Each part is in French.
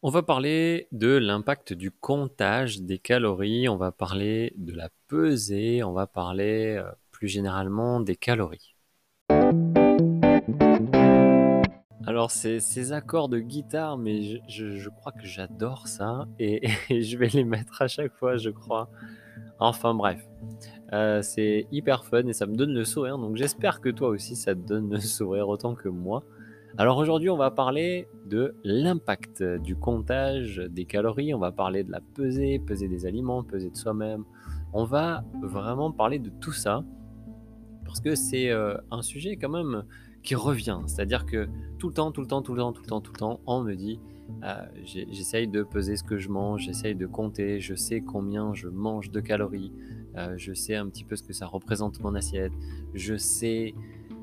On va parler de l'impact du comptage des calories, on va parler de la pesée, on va parler euh, plus généralement des calories. Alors c'est ces accords de guitare, mais je, crois que j'adore ça et, je vais les mettre à chaque fois, je crois. Enfin bref, euh, c'est hyper fun et ça me donne le sourire, donc j'espère que toi aussi ça te donne le sourire autant que moi. Alors aujourd'hui, on va parler de l'impact du comptage des calories, on va parler de la pesée, peser des aliments, peser de soi-même. On va vraiment parler de tout ça parce que c'est euh, un sujet quand même qui revient. C'est-à-dire que tout le temps, tout le temps, tout le temps, tout le temps, tout le temps, on me dit euh, j'essaye de peser ce que je mange, j'essaye de compter, je sais combien je mange de calories, euh, je sais un petit peu ce que ça représente mon assiette, je sais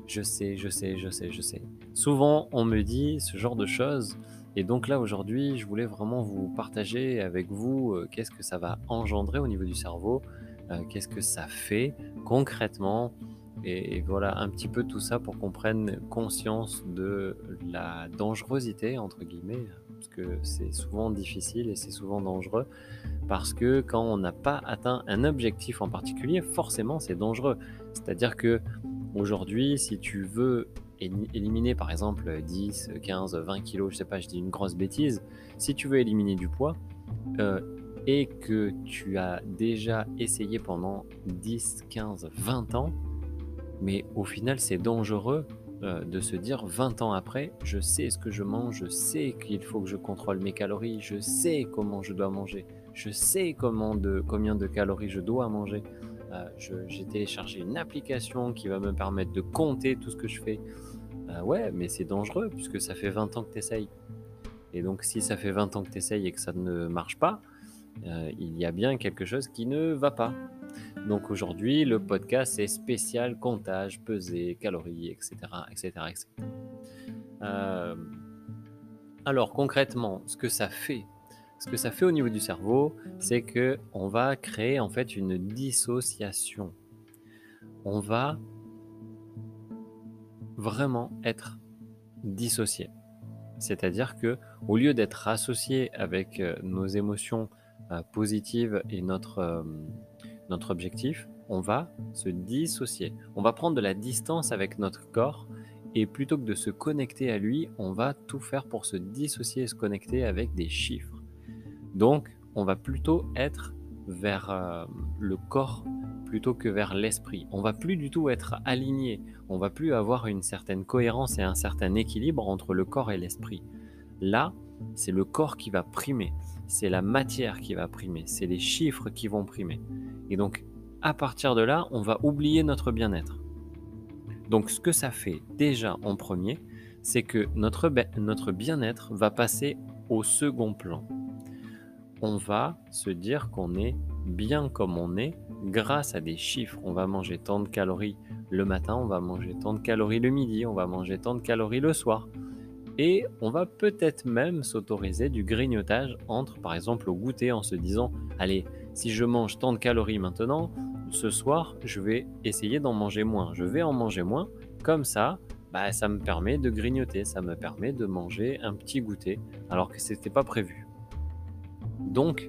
je sais, je sais, je sais, je sais. Souvent, on me dit ce genre de choses. Et donc là, aujourd'hui, je voulais vraiment vous partager avec vous euh, qu'est-ce que ça va engendrer au niveau du cerveau, euh, qu'est-ce que ça fait concrètement. Et, voilà un petit peu tout ça pour qu'on prenne conscience de la dangerosité, entre guillemets, parce que c'est souvent difficile et c'est souvent dangereux, parce que quand on n'a pas atteint un objectif en particulier, forcément c'est dangereux. C'est-à-dire que Aujourd'hui, si tu veux éliminer par exemple 10, 15, 20 kilos, je sais pas, je dis une grosse bêtise, si tu veux éliminer du poids euh, et que tu as déjà essayé pendant 10, 15, 20 ans, mais au final c'est dangereux euh, de se dire 20 ans après, je sais ce que je mange, je sais qu'il faut que je contrôle mes calories, je sais comment je dois manger, je sais comment de, combien de calories je dois manger. Euh, j'ai téléchargé une application qui va me permettre de compter tout ce que je fais. Euh, ouais, mais c'est dangereux puisque ça fait 20 ans que tu essayes. Et donc, si ça fait 20 ans que tu essayes et que ça ne marche pas, il y a bien quelque chose qui ne va pas. Donc aujourd'hui, le podcast est spécial comptage, pesée, calories, etc. etc., etc. alors concrètement, ce que ça fait ce que ça fait au niveau du cerveau, c'est que on va créer en fait une dissociation. On va vraiment être dissocié. C'est-à-dire que au lieu d'être associé avec euh, nos émotions euh, positives et notre, euh, notre objectif, on va se dissocier. On va prendre de la distance avec notre corps et plutôt que de se connecter à lui, on va tout faire pour se dissocier et se connecter avec des chiffres. Donc, on va plutôt être vers euh, le corps plutôt que vers l'esprit. On va plus du tout être aligné, on va plus avoir une certaine cohérence et un certain équilibre entre le corps et l'esprit. Là, c'est le corps qui va primer, c'est la matière qui va primer, c'est les chiffres qui vont primer. Et donc, à partir de là, on va oublier notre bien-être. Donc, ce que ça fait déjà en premier, c'est que notre, bien-être va passer au second plan on va se dire qu'on est bien comme on est grâce à des chiffres. On va manger tant de calories le matin, on va manger tant de calories le midi, on va manger tant de calories le soir. Et on va peut-être même s'autoriser du grignotage entre, par exemple, au goûter en se disant, allez, si je mange tant de calories maintenant, ce soir, je vais essayer d'en manger moins. Je vais en manger moins. Comme ça, bah, ça me permet de grignoter, ça me permet de manger un petit goûter, alors que ce n'était pas prévu. Donc,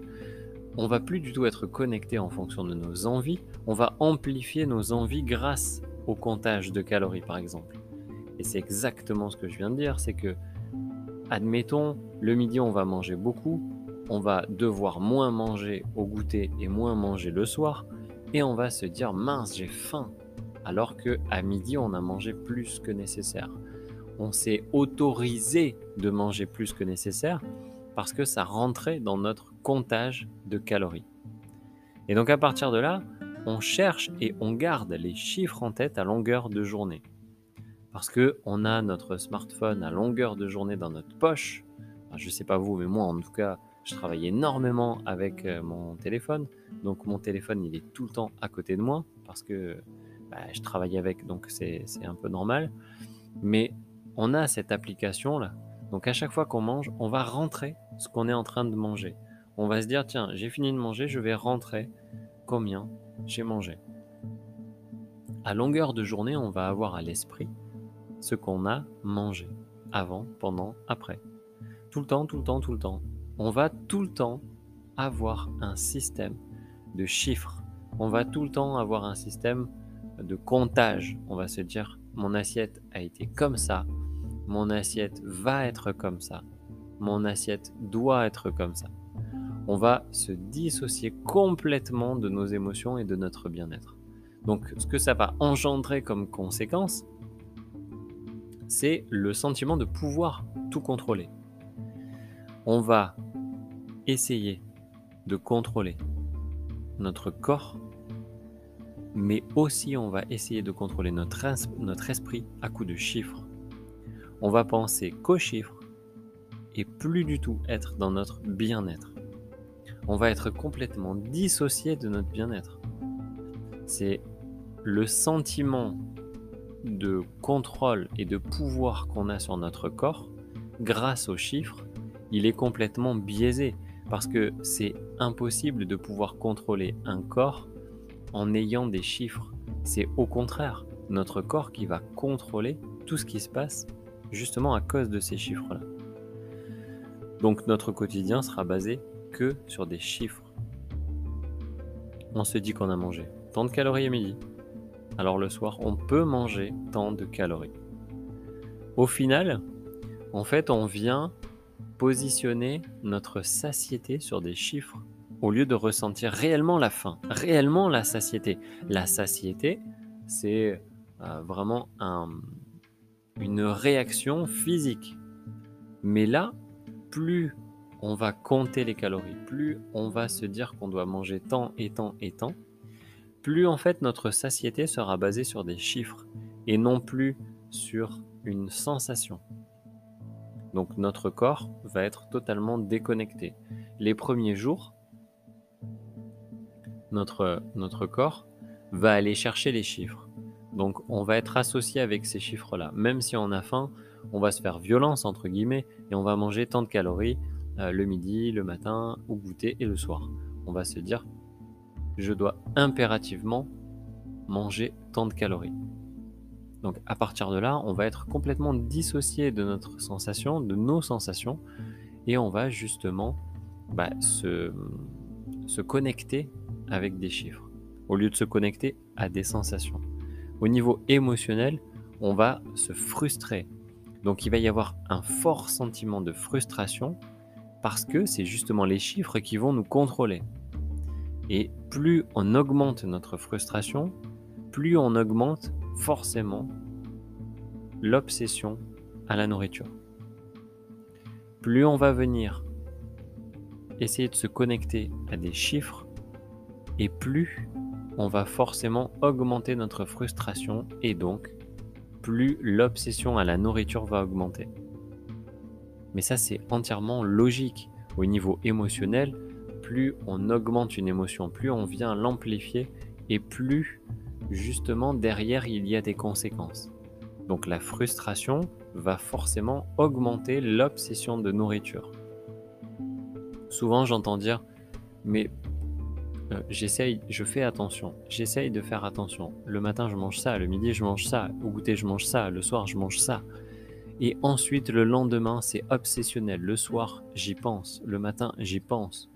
on va plus du tout être connecté en fonction de nos envies, on va amplifier nos envies grâce au comptage de calories par exemple. Et c'est exactement ce que je viens de dire, c'est que, admettons, le midi on va manger beaucoup, on va devoir moins manger au goûter et moins manger le soir, et on va se dire mince j'ai faim, alors que à midi on a mangé plus que nécessaire. On s'est autorisé de manger plus que nécessaire parce que ça rentrait dans notre comptage de calories. Et donc à partir de là, on cherche et on garde les chiffres en tête à longueur de journée. Parce que on a notre smartphone à longueur de journée dans notre poche. je ne sais pas vous, mais moi en tout cas, je travaille énormément avec euh, mon téléphone. Donc mon téléphone, il est tout le temps à côté de moi parce que bah, je travaille avec, donc c'est un peu normal. Mais on a cette application là. Donc à chaque fois qu'on mange, on va rentrer ce qu'on est en train de manger on va se dire, tiens, j'ai fini de manger, je vais rentrer combien j'ai mangé. À longueur de journée, on va avoir à l'esprit ce qu'on a mangé, avant, pendant, après. Tout le temps, tout le temps, tout le temps. on va tout le temps avoir un système de chiffres. On va tout le temps avoir un système de comptage. On va se dire, mon assiette a été comme ça, mon assiette va être comme ça, mon assiette doit être comme ça. On va se dissocier complètement de nos émotions et de notre bien-être. Donc ce que ça va engendrer comme conséquence, c'est le sentiment de pouvoir tout contrôler. On va essayer de contrôler notre corps, mais aussi on va essayer de contrôler notre, esprit à coup de chiffres. On va penser qu'aux chiffres et plus du tout être dans notre bien-être. On va être complètement dissocié de notre bien-être. C'est le sentiment de contrôle et de pouvoir qu'on a sur notre corps grâce aux chiffres, il est complètement biaisé parce que c'est impossible de pouvoir contrôler un corps en ayant des chiffres. C'est au contraire notre corps qui va contrôler tout ce qui se passe justement à cause de ces chiffres-là. Donc notre quotidien sera basé que sur des chiffres. On se dit qu'on a mangé tant de calories à midi. Alors le soir, on peut manger tant de calories. Au final, en fait, on vient positionner notre satiété sur des chiffres au lieu de ressentir réellement la faim, réellement la satiété. La satiété, c'est euh, vraiment une réaction physique. Mais là, plus on va compter les calories, plus on va se dire qu'on doit manger tant et tant et tant, plus en fait notre satiété sera basée sur des chiffres et non plus sur une sensation. Donc notre corps va être totalement déconnecté. Les premiers jours, notre, corps va aller chercher les chiffres. Donc on va être associé avec ces chiffres-là. Même si on a faim, on va se faire violence, entre guillemets, et on va manger tant de calories euh, le midi, le matin, au goûter et le soir. On va se dire, je dois impérativement manger tant de calories. Donc à partir de là, on va être complètement dissocié de notre sensation, de nos sensations, et on va justement bah, se, se connecter avec des chiffres, au lieu de se connecter à des sensations. Au niveau émotionnel, on va se frustrer. Donc il va y avoir un fort sentiment de frustration parce que c'est justement les chiffres qui vont nous contrôler. Et plus on augmente notre frustration, plus on augmente forcément l'obsession à la nourriture. Plus on va venir essayer de se connecter à des chiffres, et plus on va forcément augmenter notre frustration et donc plus l'obsession à la nourriture va augmenter. Mais ça c'est entièrement logique. Au niveau émotionnel, plus on augmente une émotion, plus on vient l'amplifier et plus justement derrière il y a des conséquences. Donc la frustration va forcément augmenter l'obsession de nourriture. Souvent j'entends dire mais euh, j'essaye, je fais attention, j'essaye de faire attention. Le matin je mange ça, le midi je mange ça, au goûter je mange ça, le soir je mange ça. Et ensuite le lendemain c'est obsessionnel. Le soir j'y pense, le matin j'y pense.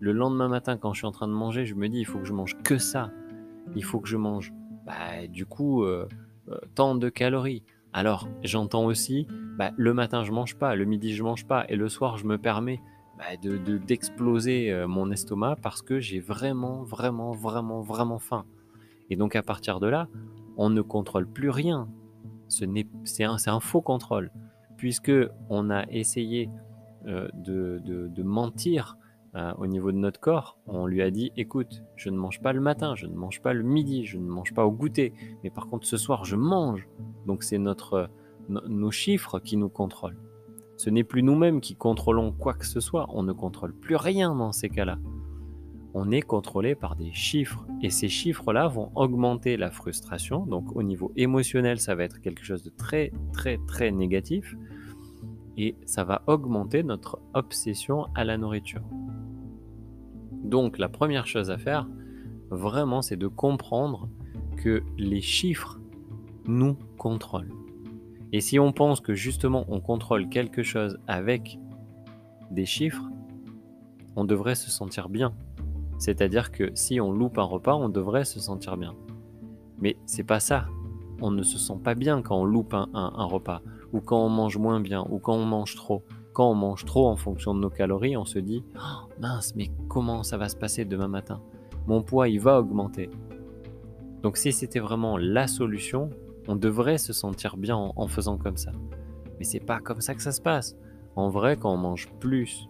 Le lendemain matin quand je suis en train de manger je me dis il faut que je mange que ça il faut que je mange bah, du coup euh, euh, tant de calories. Alors j'entends aussi bah, le matin je mange pas, le midi je mange pas et le soir je me permets bah, de d'exploser euh, mon estomac parce que j'ai vraiment vraiment vraiment vraiment faim. Et donc à partir de là, on ne contrôle plus rien. C'est un, un, faux contrôle puisque on a essayé de, de, de mentir euh, au niveau de notre corps, on lui a dit écoute, je ne mange pas le matin, je ne mange pas le midi, je ne mange pas au goûter, mais par contre ce soir je mange. Donc c'est notre nos chiffres qui nous contrôlent. Ce n'est plus nous-mêmes qui contrôlons quoi que ce soit, on ne contrôle plus rien dans ces cas-là. On est contrôlé par des chiffres et ces chiffres-là vont augmenter la frustration. Donc au niveau émotionnel, ça va être quelque chose de très très très négatif et ça va augmenter notre obsession à la nourriture. Donc la première chose à faire, vraiment, c'est de comprendre que les chiffres nous contrôlent. Et si on pense que justement on contrôle quelque chose avec des chiffres, on devrait se sentir bien. C'est-à-dire que si on loupe un repas, on devrait se sentir bien. Mais c'est pas ça. On ne se sent pas bien quand on loupe un, repas, ou quand on mange moins bien, ou quand on mange trop. Quand on mange trop en fonction de nos calories, on se dit oh, mince, mais comment ça va se passer demain matin? Mon poids, il va augmenter. Donc si c'était vraiment la solution, on devrait se sentir bien en, en faisant comme ça. Mais c'est pas comme ça que ça se passe. En vrai, quand on mange plus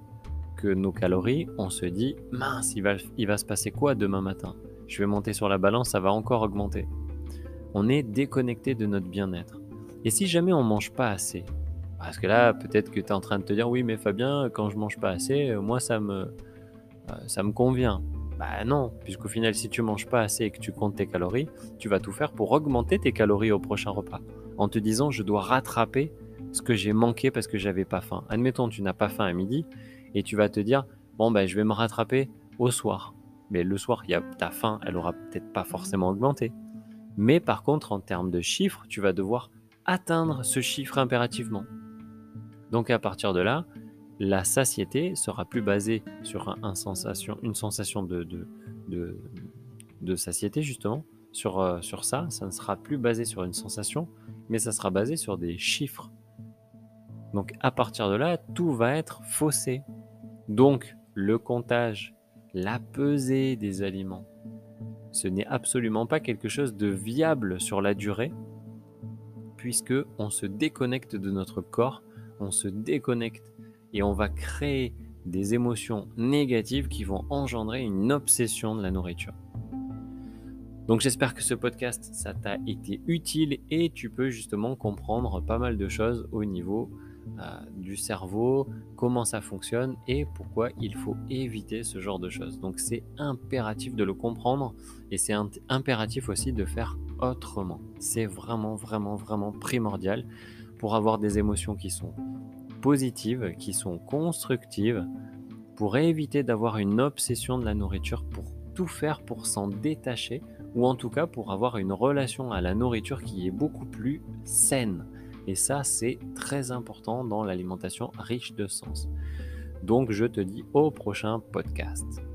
que nos calories, on se dit mince, il va, il va se passer quoi demain matin? Je vais monter sur la balance, ça va encore augmenter. On est déconnecté de notre bien-être. Et si jamais on mange pas assez, parce que là, peut-être que tu es en train de te dire oui, mais Fabien, quand je mange pas assez, moi ça me, euh, ça me convient. Bah non, puisqu'au final, si tu manges pas assez et que tu comptes tes calories, tu vas tout faire pour augmenter tes calories au prochain repas. En te disant, je dois rattraper ce que j'ai manqué parce que j'avais pas faim. Admettons, tu n'as pas faim à midi et tu vas te dire, bon, ben, je vais me rattraper au soir. Mais le soir, y a, ta faim, elle aura peut-être pas forcément augmenté. Mais par contre, en termes de chiffres, tu vas devoir atteindre ce chiffre impérativement. Donc à partir de là, la satiété sera plus basée sur une sensation de, satiété, justement, sur, euh, sur ça. Ça ne sera plus basé sur une sensation, mais ça sera basé sur des chiffres. Donc à partir de là, tout va être faussé. Donc le comptage, la pesée des aliments, ce n'est absolument pas quelque chose de viable sur la durée, puisque on se déconnecte de notre corps, on se déconnecte et on va créer des émotions négatives qui vont engendrer une obsession de la nourriture. Donc j'espère que ce podcast, ça t'a été utile et tu peux justement comprendre pas mal de choses au niveau euh, du cerveau, comment ça fonctionne et pourquoi il faut éviter ce genre de choses. Donc c'est impératif de le comprendre et c'est impératif aussi de faire autrement. C'est vraiment, vraiment, vraiment primordial pour avoir des émotions qui sont positives, qui sont constructives, pour éviter d'avoir une obsession de la nourriture, pour tout faire pour s'en détacher, ou en tout cas pour avoir une relation à la nourriture qui est beaucoup plus saine. Et ça, c'est très important dans l'alimentation riche de sens. Donc je te dis au prochain podcast.